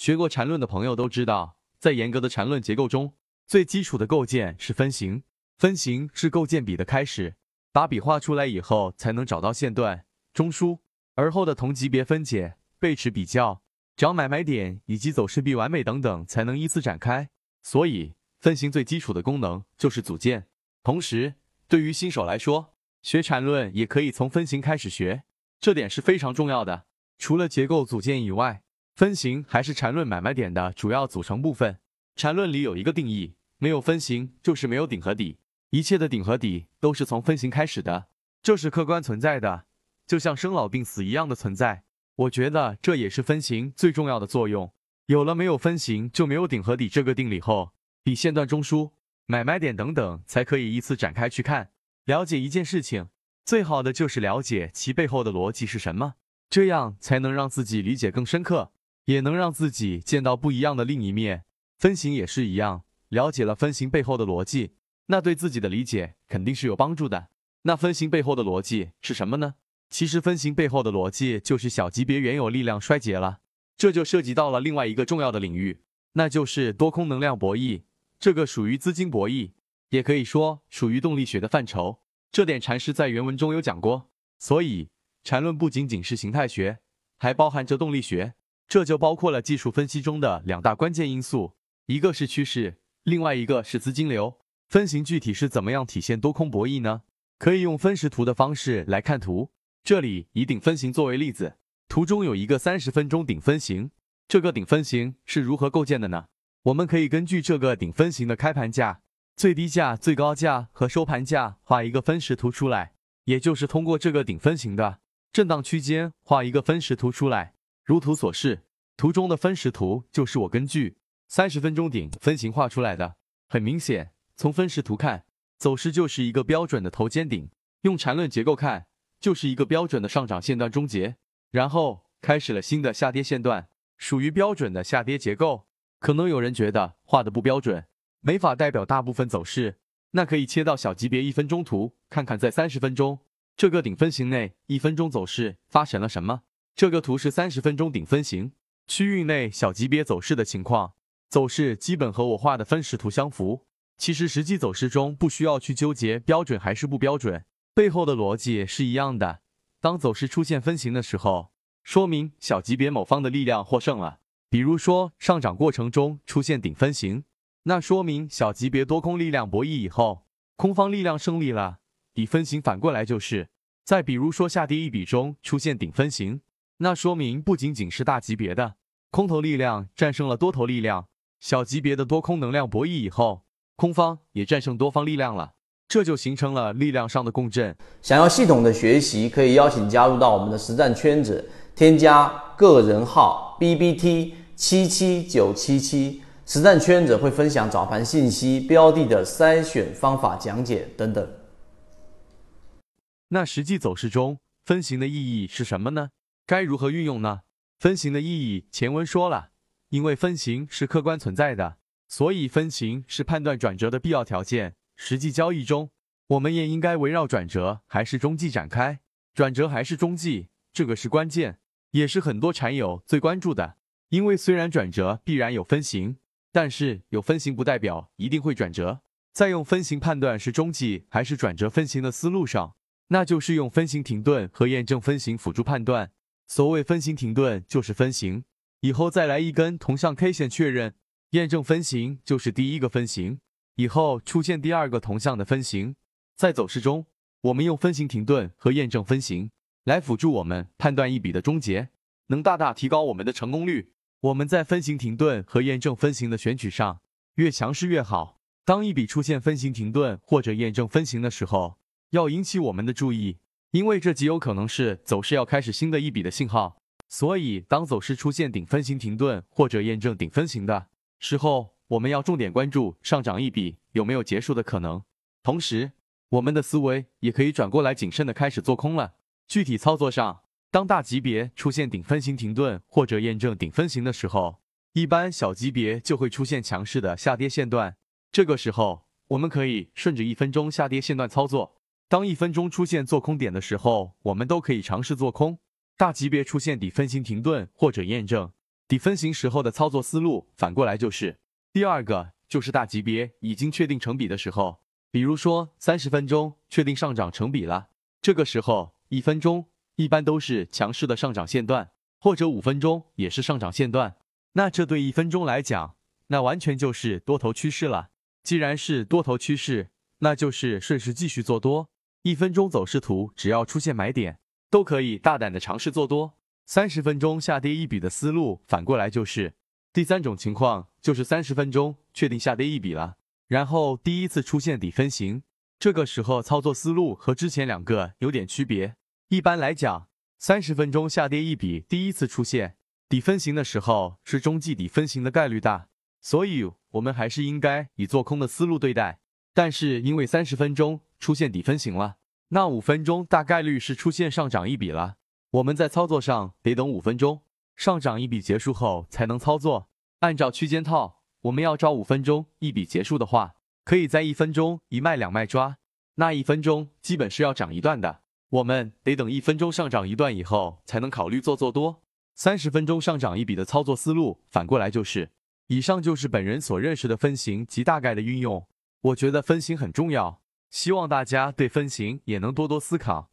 学过缠论的朋友都知道，在严格的缠论结构中，最基础的构件是分形。分形是构建笔的开始，把笔画出来以后，才能找到线段、中枢，而后的同级别分解、背驰比较、找买卖点以及走势必完美等等，才能依次展开。所以，分形最基础的功能就是组件。同时，对于新手来说，学缠论也可以从分形开始学，这点是非常重要的。除了结构组件以外，分形还是缠论买卖点的主要组成部分。缠论里有一个定义：没有分形就是没有顶和底，一切的顶和底都是从分形开始的，这是客观存在的，就像生老病死一样的存在。我觉得这也是分形最重要的作用。有了没有分形就没有顶和底这个定理后，比线段、中枢、买卖点等等才可以依次展开去看。了解一件事情，最好的就是了解其背后的逻辑是什么，这样才能让自己理解更深刻。也能让自己见到不一样的另一面。分形也是一样，了解了分形背后的逻辑，那对自己的理解肯定是有帮助的。那分形背后的逻辑是什么呢？其实分形背后的逻辑就是小级别原有力量衰竭了，这就涉及到了另外一个重要的领域，那就是多空能量博弈。这个属于资金博弈，也可以说属于动力学的范畴。这点禅师在原文中有讲过。所以禅论不仅仅是形态学，还包含着动力学。这就包括了技术分析中的两大关键因素，一个是趋势，另外一个是资金流。分形具体是怎么样体现多空博弈呢？可以用分时图的方式来看图。这里以顶分形作为例子，图中有一个三十分钟顶分形，这个顶分形是如何构建的呢？我们可以根据这个顶分形的开盘价、最低价、最高价和收盘价画一个分时图出来，也就是通过这个顶分形的震荡区间画一个分时图出来。如图所示，图中的分时图就是我根据三十分钟顶分型画出来的。很明显，从分时图看，走势就是一个标准的头肩顶；用缠论结构看，就是一个标准的上涨线段终结，然后开始了新的下跌线段，属于标准的下跌结构。可能有人觉得画的不标准，没法代表大部分走势，那可以切到小级别一分钟图，看看在三十分钟这个顶分型内，一分钟走势发生了什么。这个图是三十分钟顶分型区域内小级别走势的情况，走势基本和我画的分时图相符。其实实际走势中不需要去纠结标准还是不标准，背后的逻辑是一样的。当走势出现分形的时候，说明小级别某方的力量获胜了。比如说上涨过程中出现顶分型，那说明小级别多空力量博弈以后，空方力量胜利了。底分型反过来就是，再比如说下跌一笔中出现顶分型。那说明不仅仅是大级别的空头力量战胜了多头力量，小级别的多空能量博弈以后，空方也战胜多方力量了，这就形成了力量上的共振。想要系统的学习，可以邀请加入到我们的实战圈子，添加个人号 B B T 七七九七七，实战圈子会分享早盘信息、标的的筛选方法讲解等等。那实际走势中分形的意义是什么呢？该如何运用呢？分形的意义，前文说了，因为分形是客观存在的，所以分形是判断转折的必要条件。实际交易中，我们也应该围绕转折还是中继展开，转折还是中继，这个是关键，也是很多禅友最关注的。因为虽然转折必然有分形，但是有分形不代表一定会转折。在用分形判断是中继还是转折分形的思路上，那就是用分形停顿和验证分形辅助判断。所谓分形停顿就是分形以后再来一根同向 K 线确认验证分形就是第一个分形以后出现第二个同向的分形，在走势中，我们用分形停顿和验证分形来辅助我们判断一笔的终结，能大大提高我们的成功率。我们在分形停顿和验证分形的选取上越强势越好。当一笔出现分形停顿或者验证分形的时候，要引起我们的注意。因为这极有可能是走势要开始新的一笔的信号，所以当走势出现顶分型停顿或者验证顶分型的时候，我们要重点关注上涨一笔有没有结束的可能。同时，我们的思维也可以转过来谨慎的开始做空了。具体操作上，当大级别出现顶分型停顿或者验证顶分型的时候，一般小级别就会出现强势的下跌线段。这个时候，我们可以顺着一分钟下跌线段操作。当一分钟出现做空点的时候，我们都可以尝试做空。大级别出现底分型停顿或者验证，底分型时候的操作思路反过来就是。第二个就是大级别已经确定成比的时候，比如说三十分钟确定上涨成比了，这个时候一分钟一般都是强势的上涨线段，或者五分钟也是上涨线段。那这对一分钟来讲，那完全就是多头趋势了。既然是多头趋势，那就是顺势继续做多。一分钟走势图只要出现买点，都可以大胆的尝试做多。三十分钟下跌一笔的思路反过来就是。第三种情况就是三十分钟确定下跌一笔了，然后第一次出现底分型，这个时候操作思路和之前两个有点区别。一般来讲，三十分钟下跌一笔第一次出现底分型的时候，是中继底分型的概率大，所以我们还是应该以做空的思路对待。但是因为三十分钟出现底分型了，那五分钟大概率是出现上涨一笔了，我们在操作上得等五分钟。上涨一笔结束后才能操作，按照区间套，我们要找五分钟一笔结束的话，可以在一分钟一卖两卖抓，那一分钟基本是要涨一段的，我们得等一分钟上涨一段以后才能考虑做做多。三十分钟上涨一笔的操作思路反过来就是，以上就是本人所认识的分型及大概的运用。我觉得分型很重要，希望大家对分型也能多多思考。